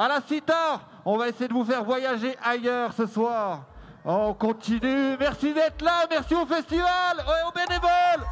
à la cita. On va essayer de vous faire voyager ailleurs ce soir. On continue. Merci d'être là. Merci au festival et aux bénévoles.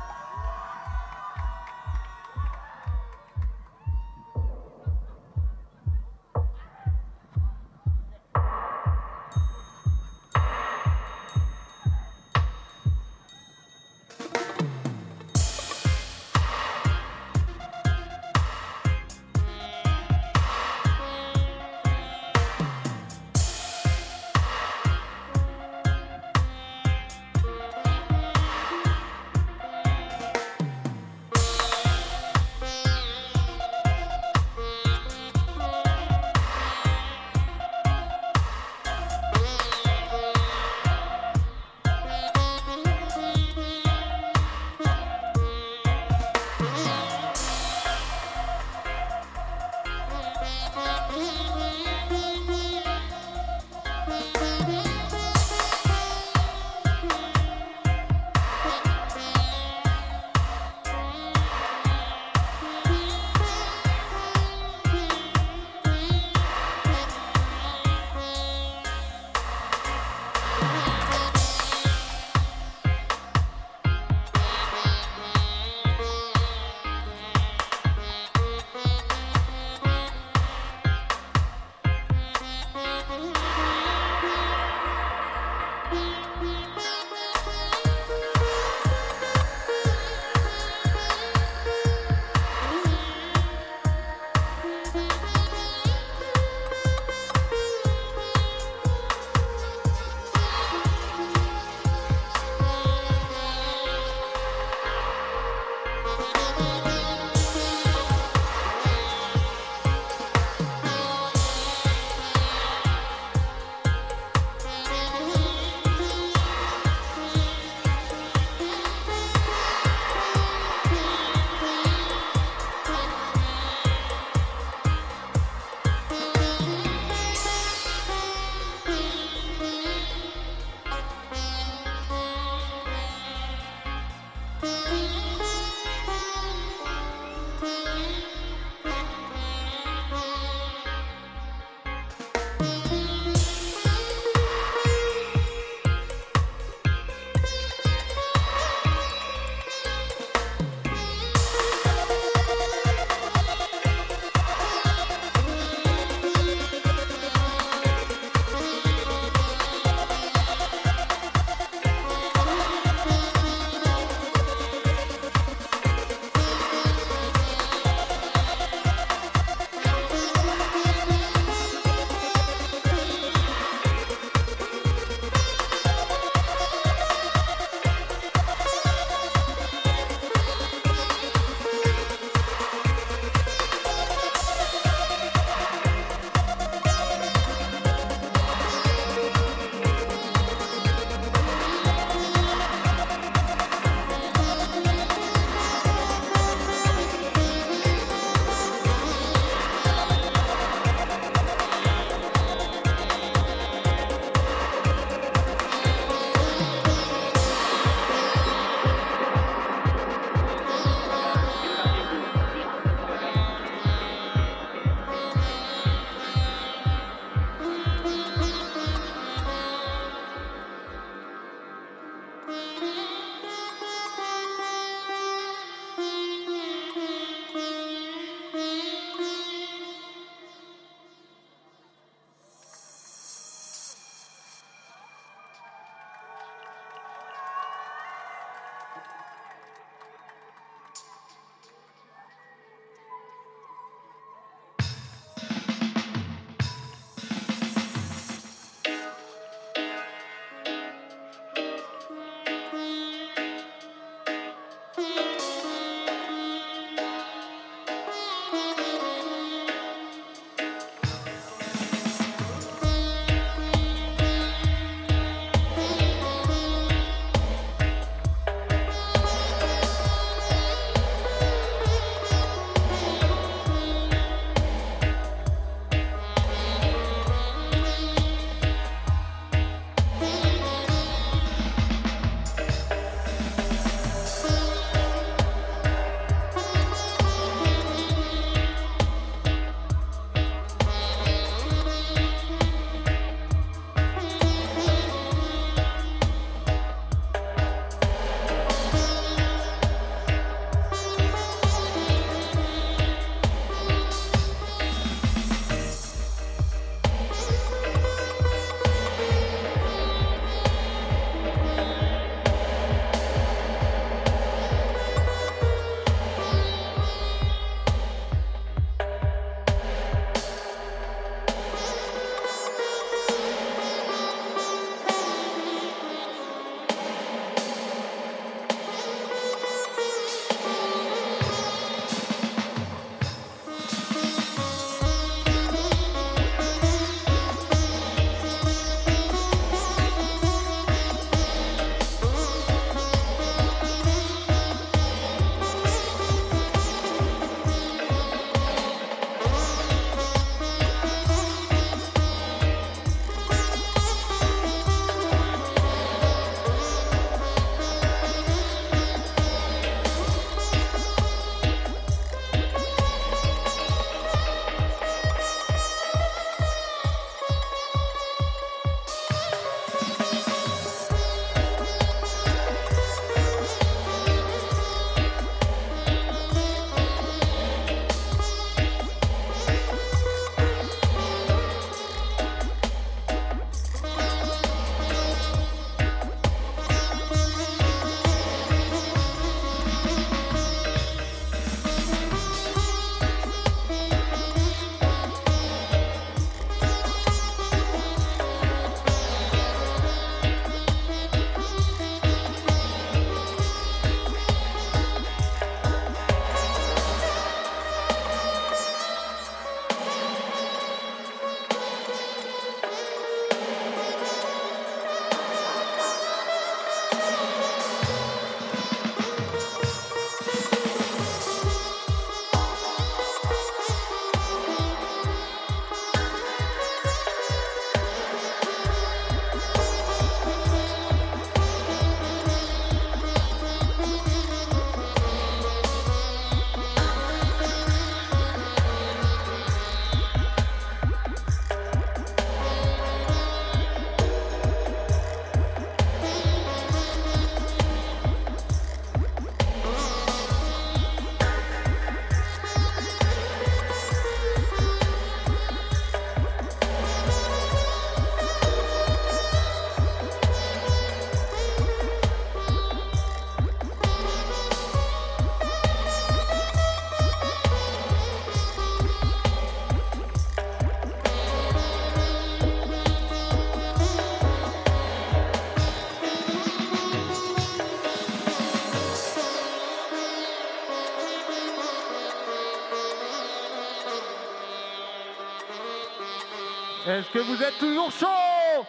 Que vous êtes toujours chaud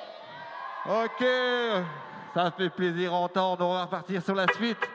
Ok, ça fait plaisir à entendre. On va repartir sur la suite.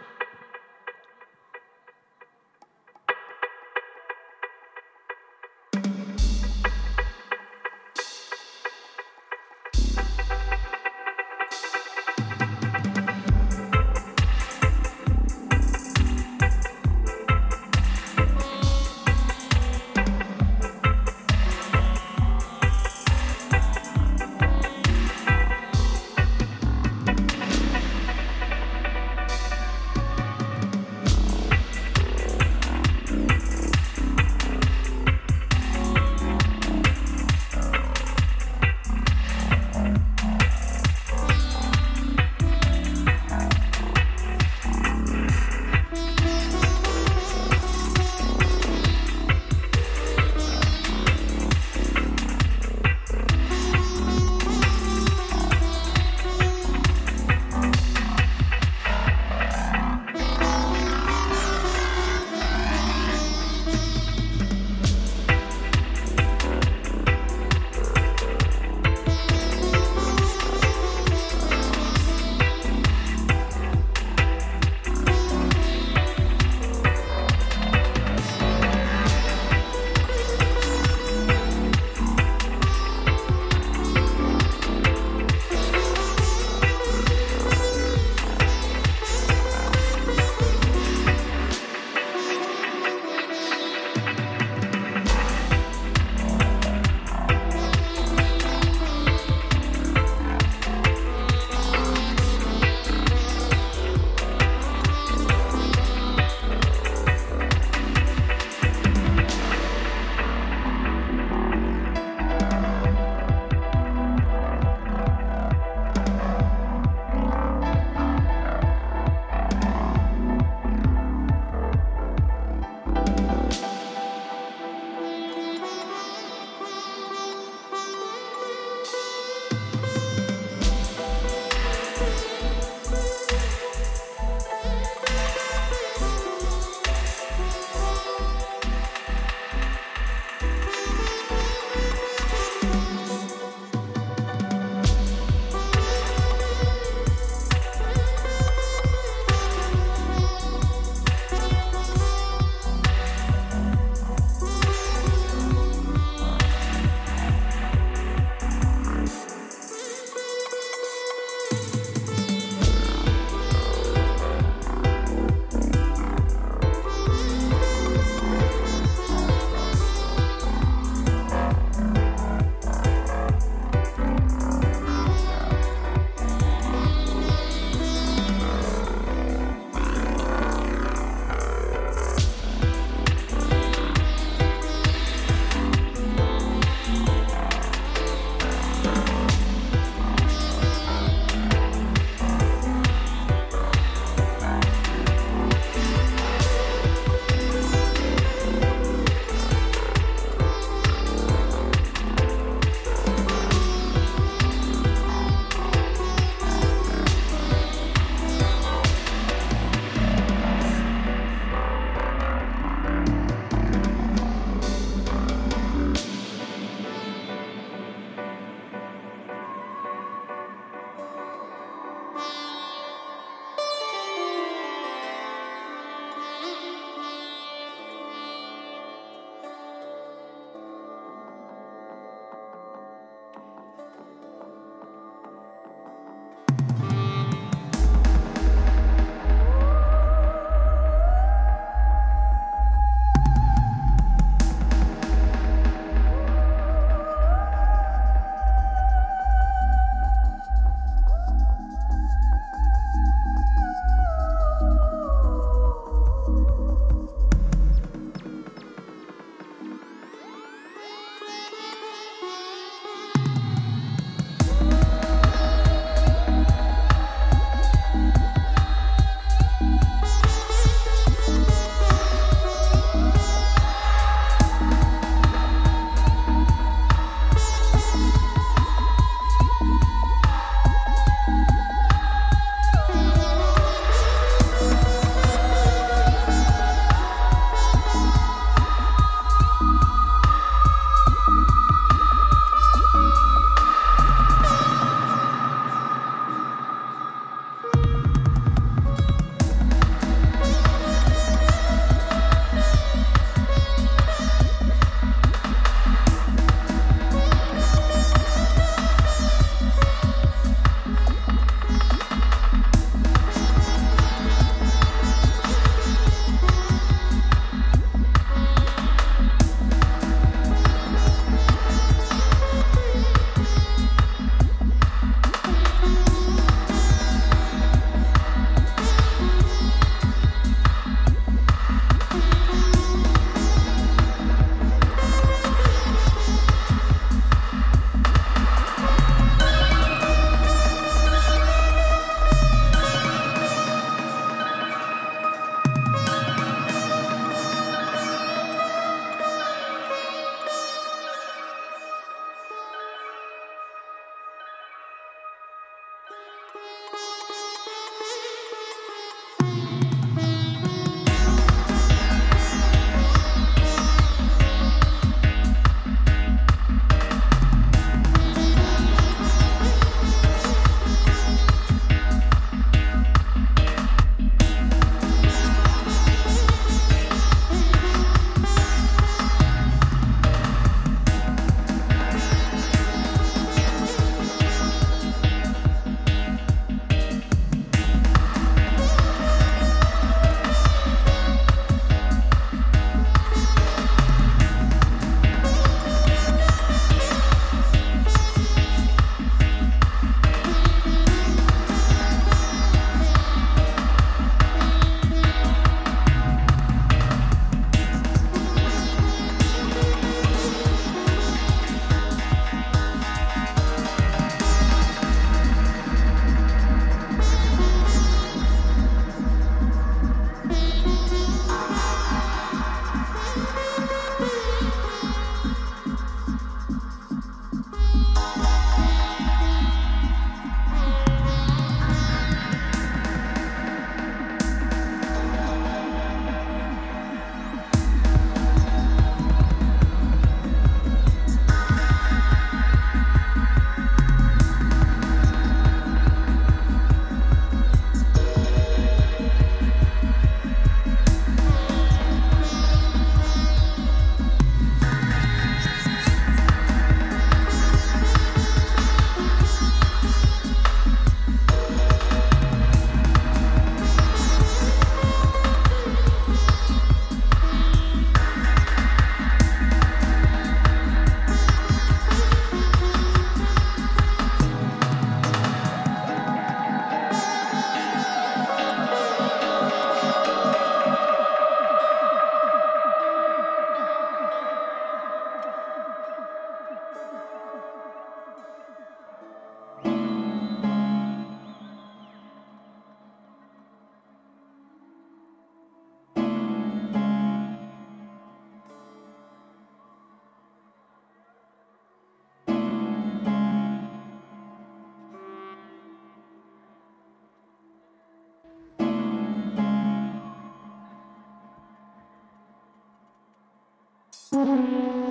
Mm-hmm.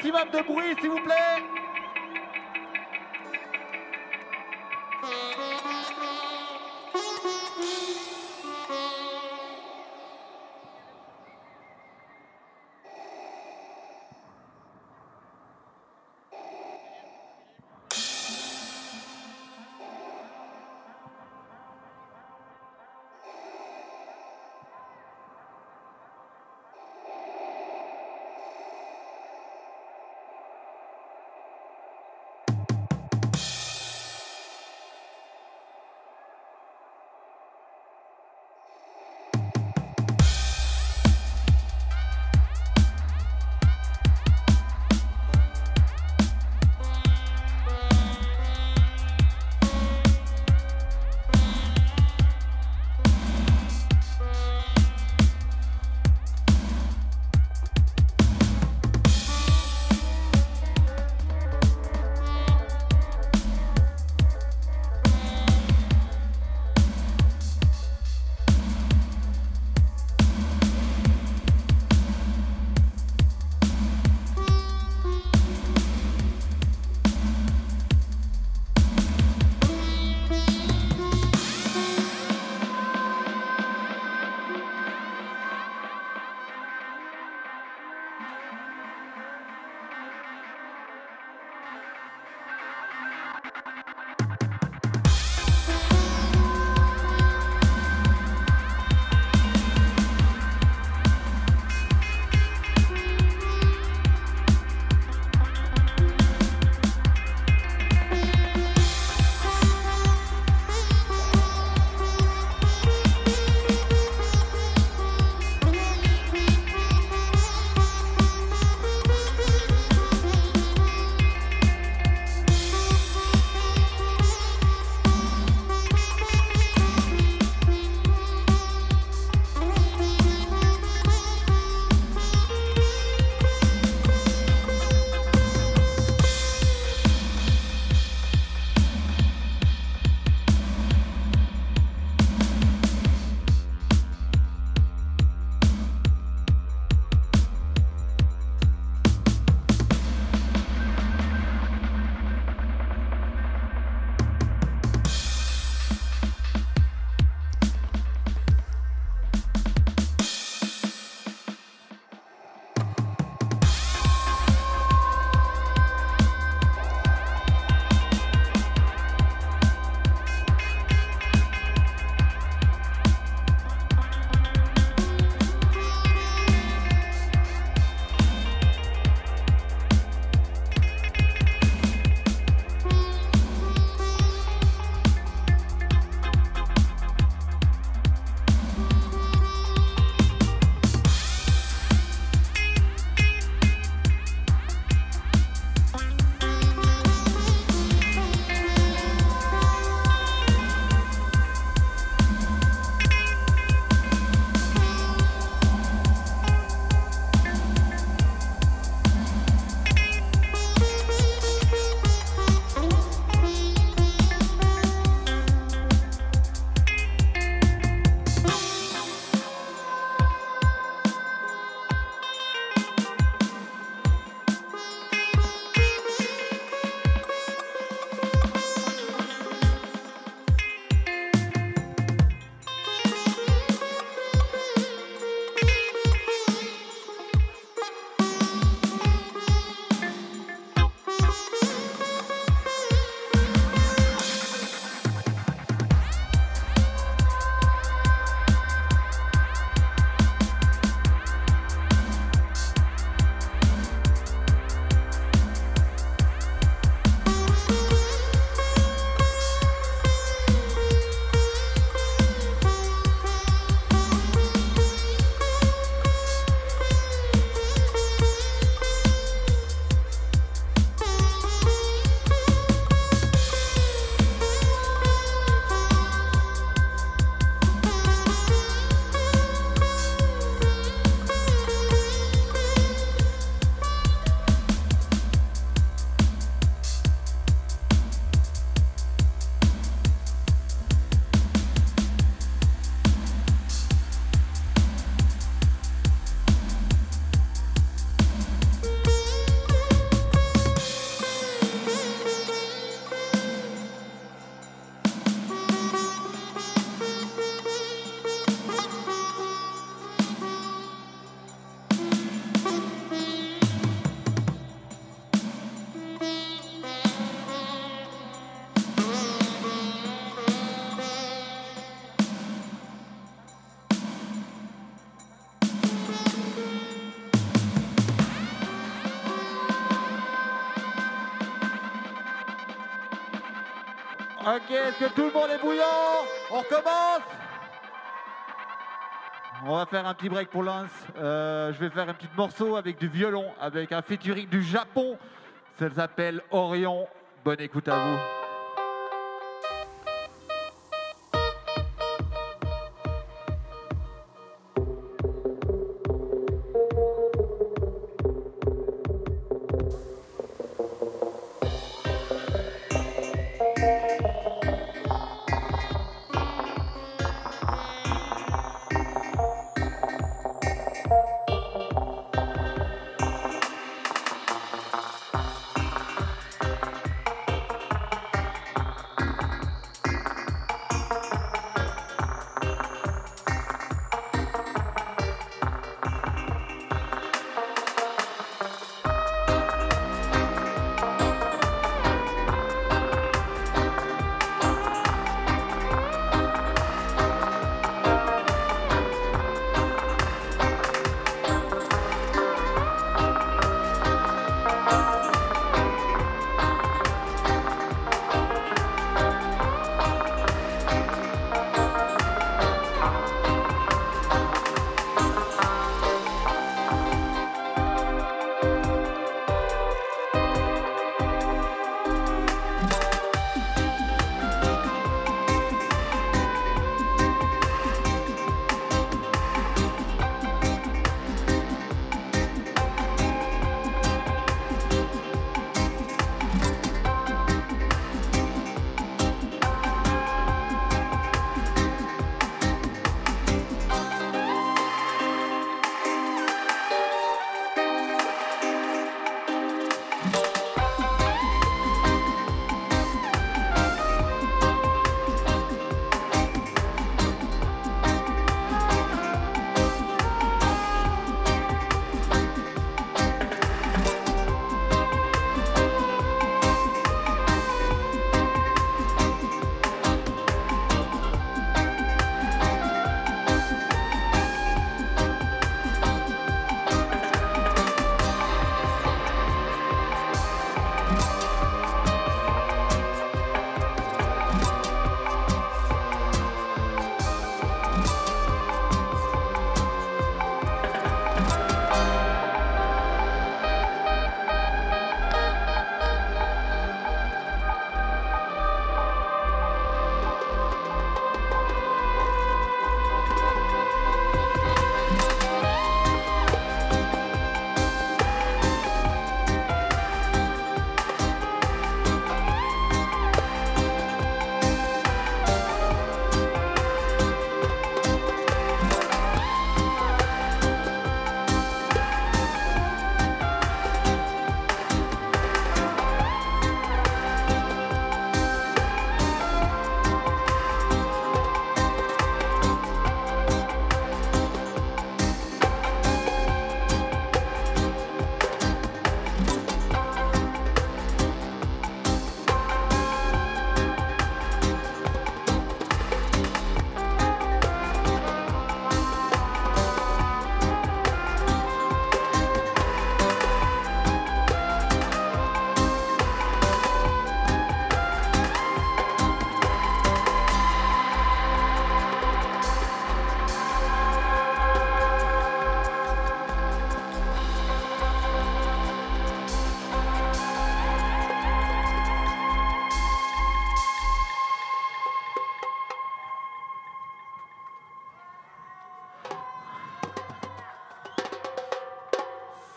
Maximum de bruit s'il vous plaît. Est-ce que tout le monde est bouillant On recommence On va faire un petit break pour Lance. Euh, je vais faire un petit morceau avec du violon, avec un featuring du Japon. Ça s'appelle Orion. Bonne écoute à vous.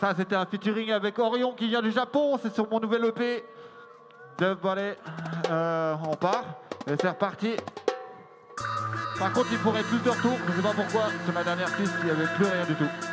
Ça, c'était un featuring avec Orion qui vient du Japon. C'est sur mon nouvel EP. De Ballet. Euh, on part. Et c'est reparti. Par contre, il faudrait plus de retours. Je ne sais pas pourquoi. C'est ma dernière piste. Il n'y avait plus rien du tout.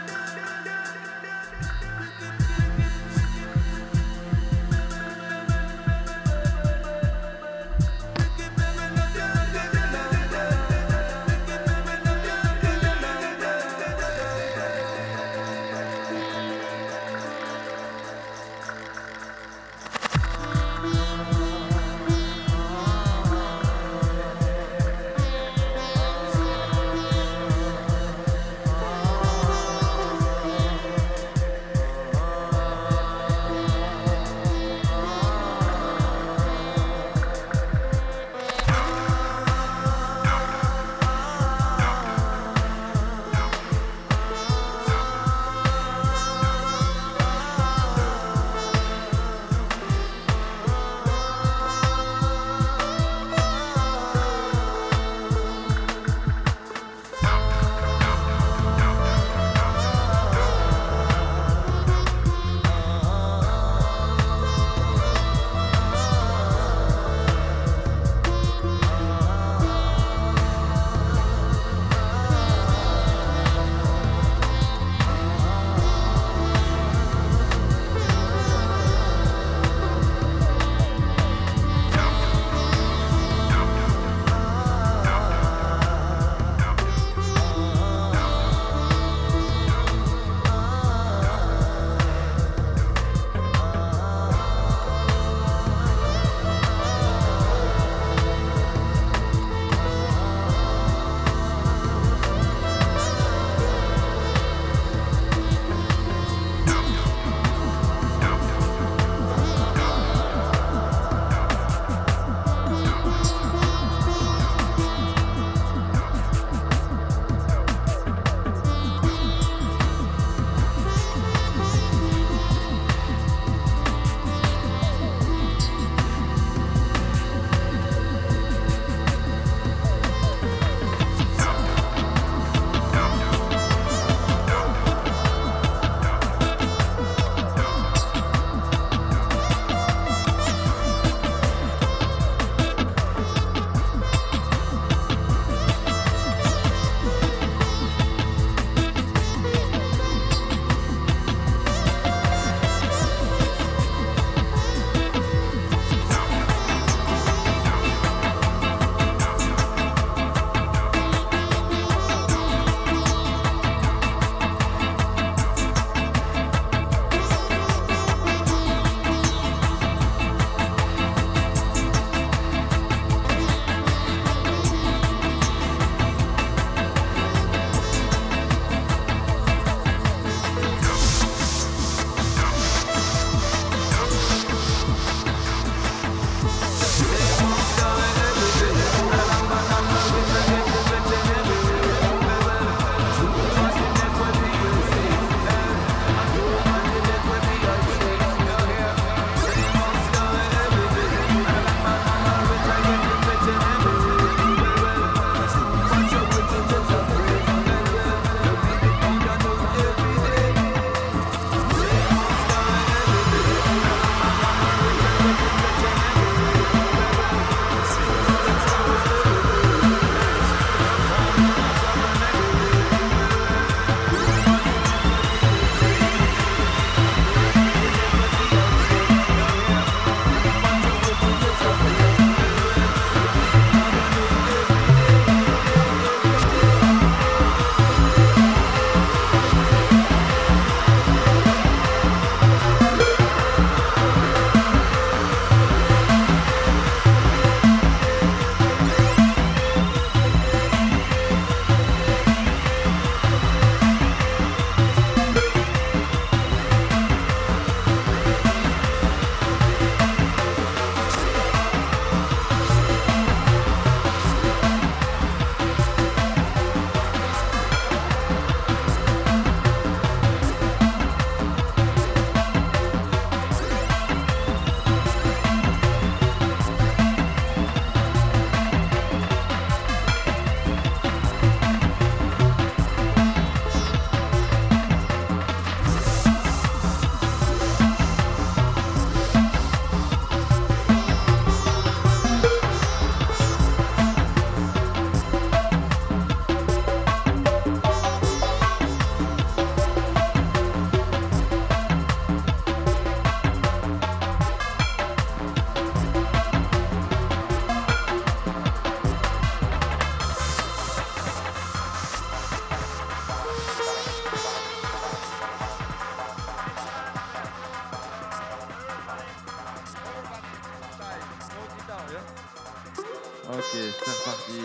Ok, c'est reparti.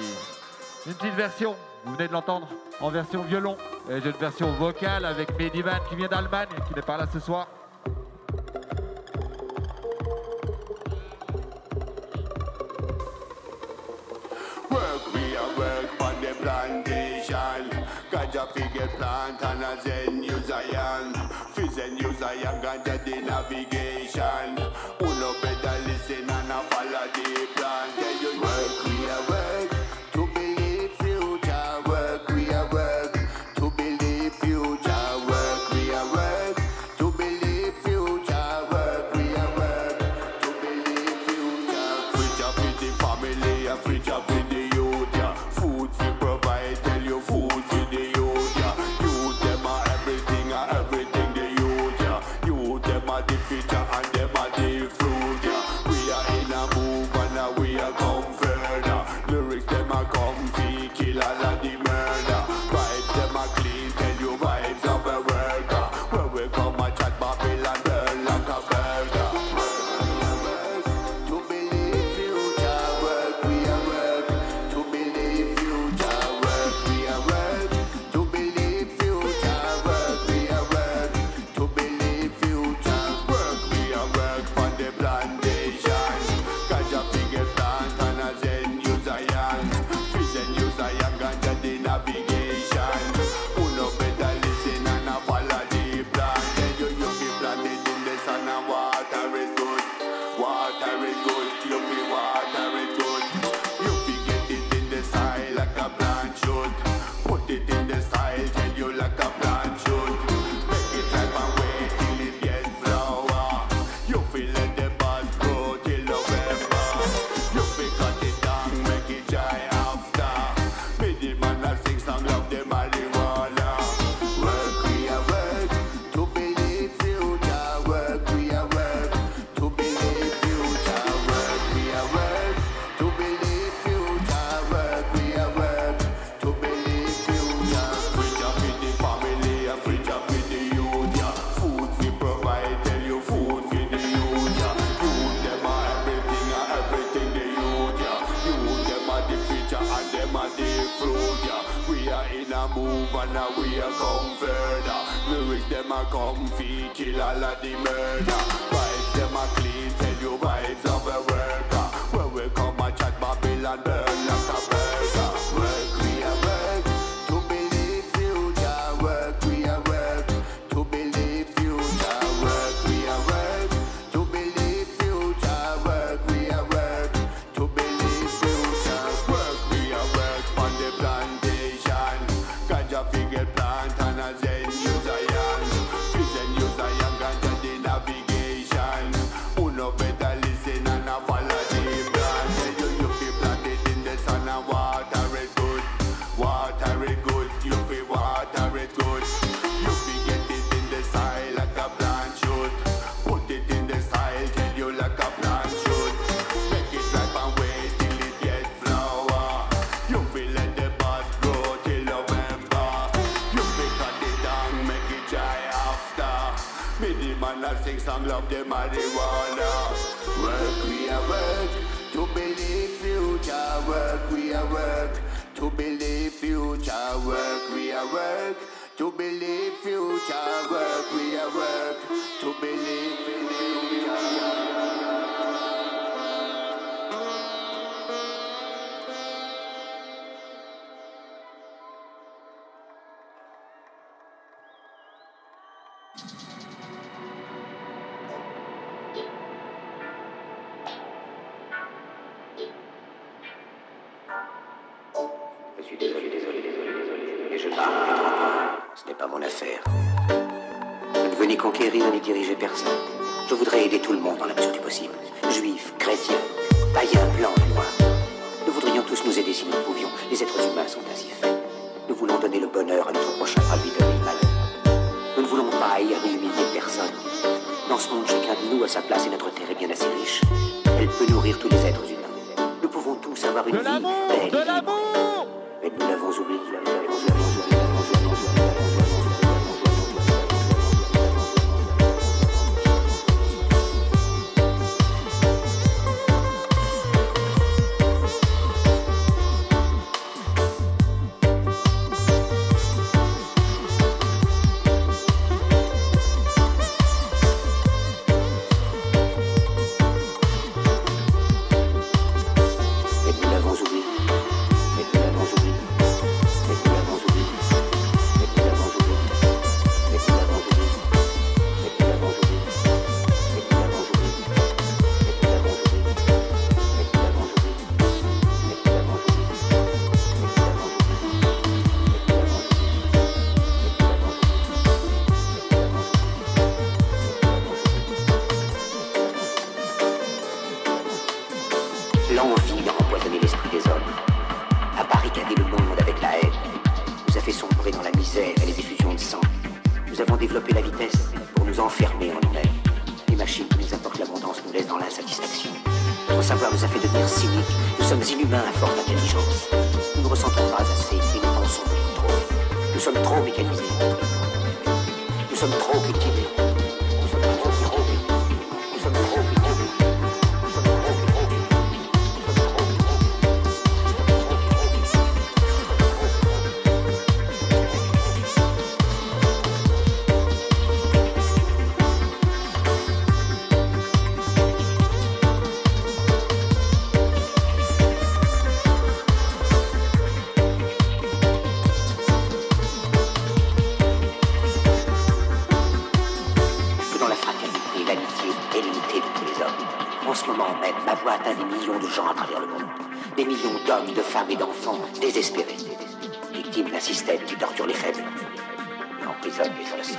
Une petite version, vous venez de l'entendre, en version violon. Et j'ai une version vocale avec Medivan qui vient d'Allemagne, qui n'est pas là ce soir. Work, we are work on the plantation. Ganja figure plant and a Zen New Zion. Fizen New Zion, ganja the navigation. Je suis désolé, désolé, désolé, désolé. Et je te Ce n'est pas mon affaire. Je veux ni conquérir ni diriger personne. Je voudrais aider tout le monde dans la mesure du possible. Juifs, chrétiens, païens, blancs, noirs. Nous voudrions tous nous aider si nous le pouvions. Les êtres humains sont ainsi faits. Nous voulons donner le bonheur à notre prochain, pas lui le malheur. Nous ne voulons pas haïr ni humilier personne. Dans ce monde, chacun de nous a sa place et notre terre est bien assez riche. Elle peut nourrir tous les êtres humains. Nous pouvons tous avoir une vie. Belle, de l'amour nous l'avons désespérés. Victimes d'un système qui torture les faibles. Et emprisonne les forces.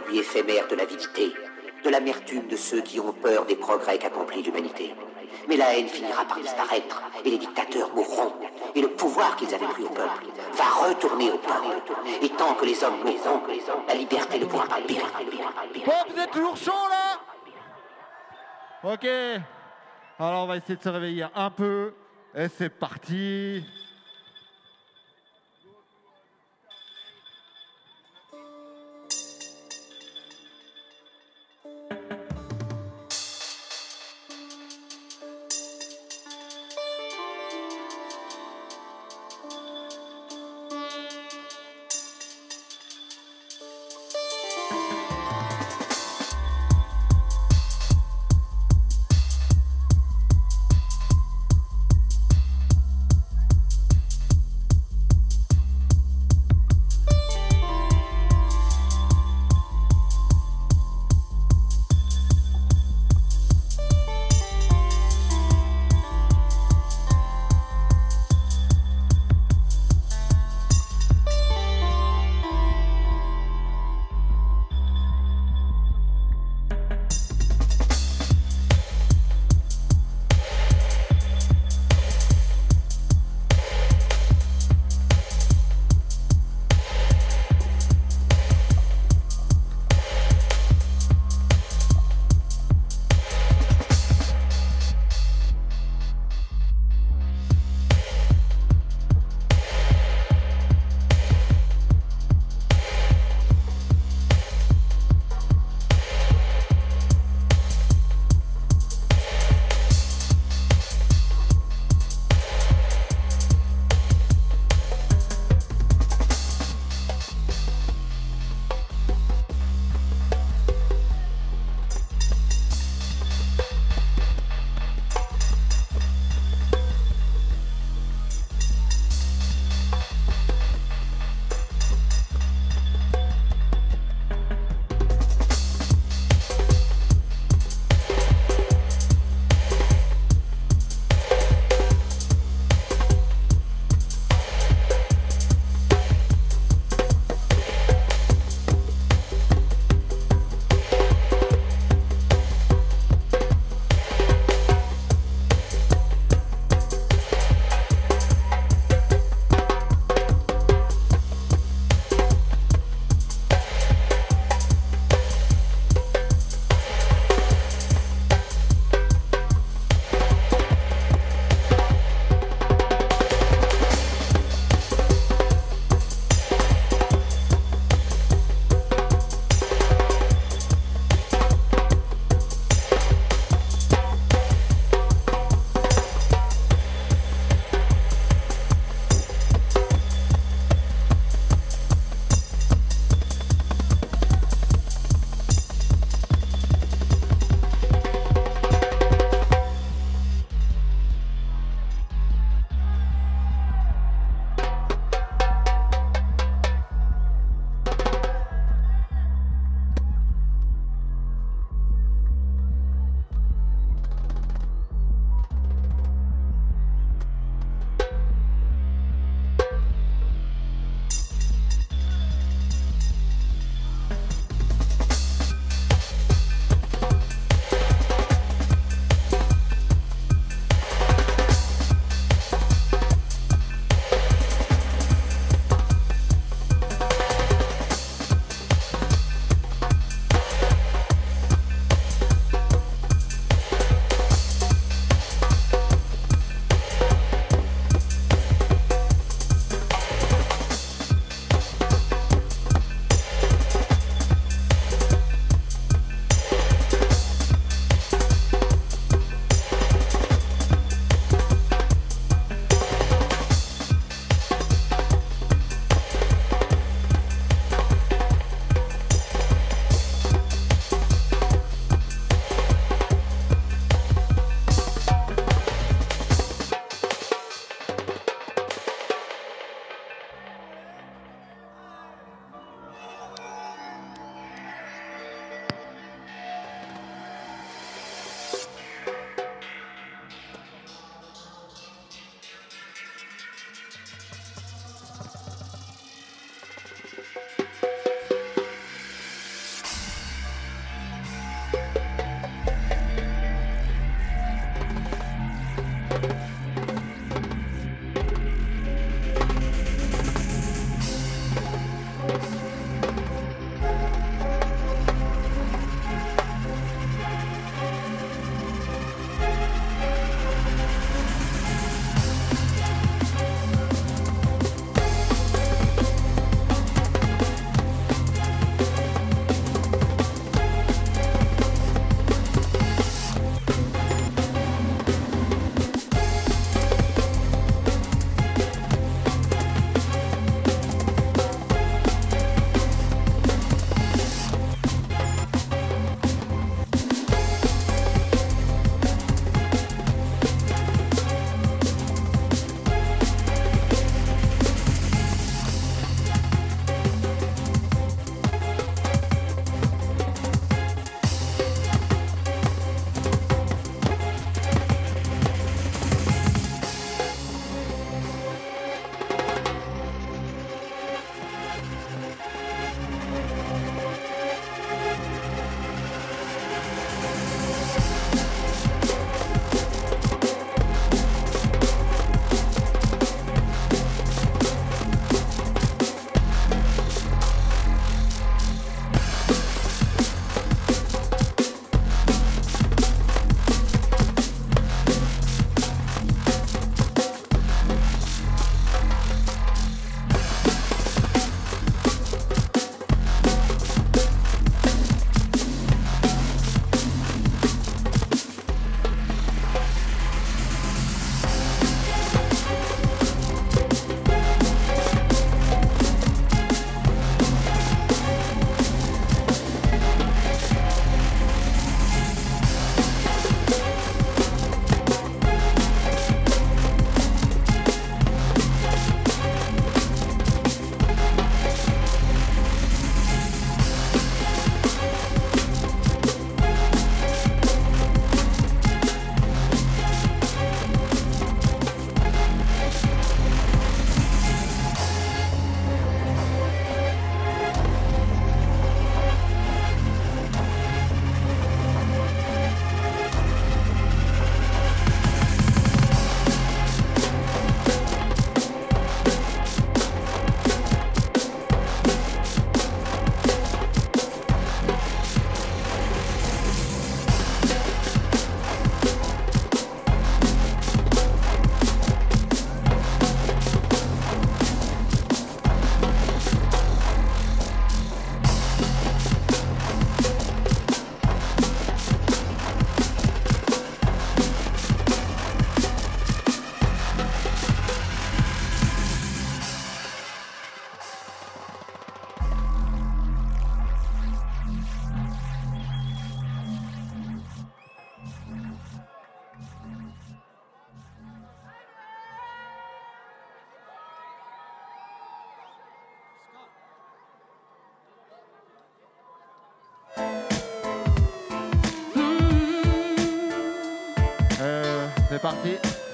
Produit éphémère de l'avidité, de l'amertume de ceux qui ont peur des progrès qu'accomplit l'humanité. Mais la haine finira par disparaître, et les dictateurs mourront, et le pouvoir qu'ils avaient pris au peuple va retourner au peuple. Et tant que les hommes mourront, la liberté ne pourra pas périr. Bon, vous êtes toujours chaud là? Ok. Alors on va essayer de se réveiller un peu. Et c'est parti.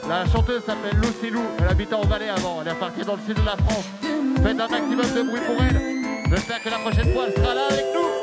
La chanteuse s'appelle Lucilou, elle habitait en Valais avant, elle est partie dans le sud de la France. Faites un maximum de bruit pour elle. J'espère que la prochaine fois, elle sera là avec nous.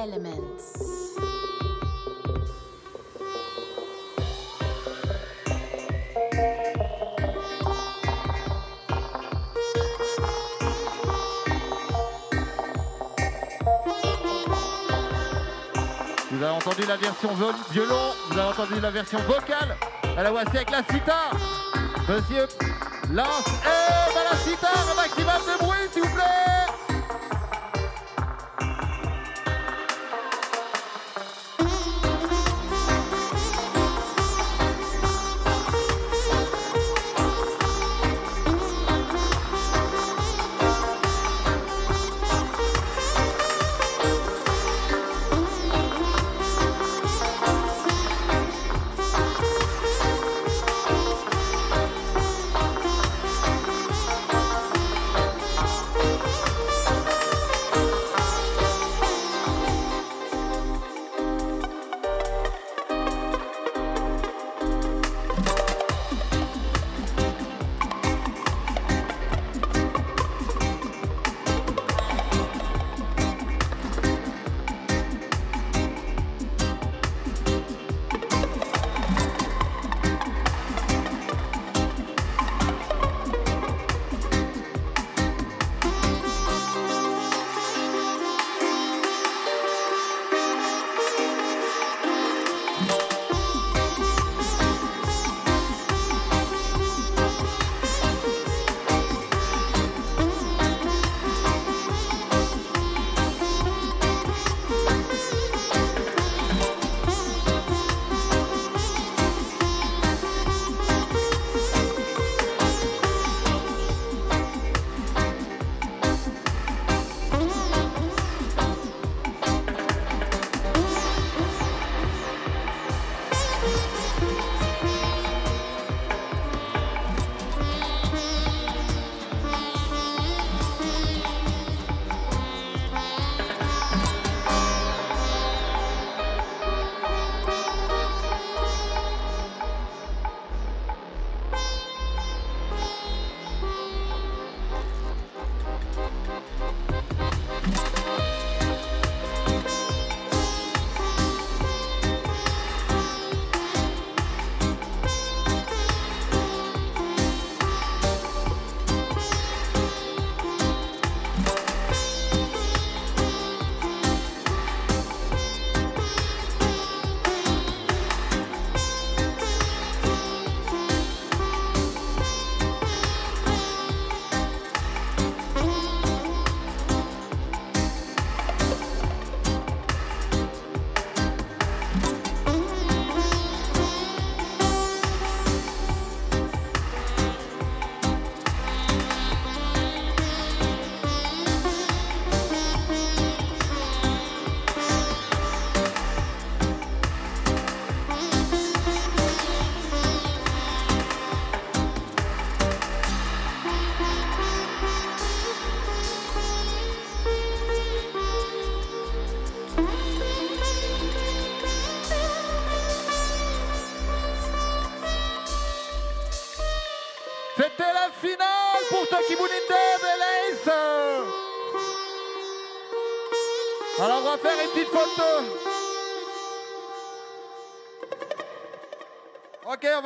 Elements. Vous avez entendu la version violon, vous avez entendu la version vocale. À la voici avec la sitar. Monsieur Lance et dans la sitar, un maximum de bruit s'il vous plaît.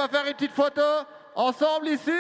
Va faire une petite photo ensemble ici.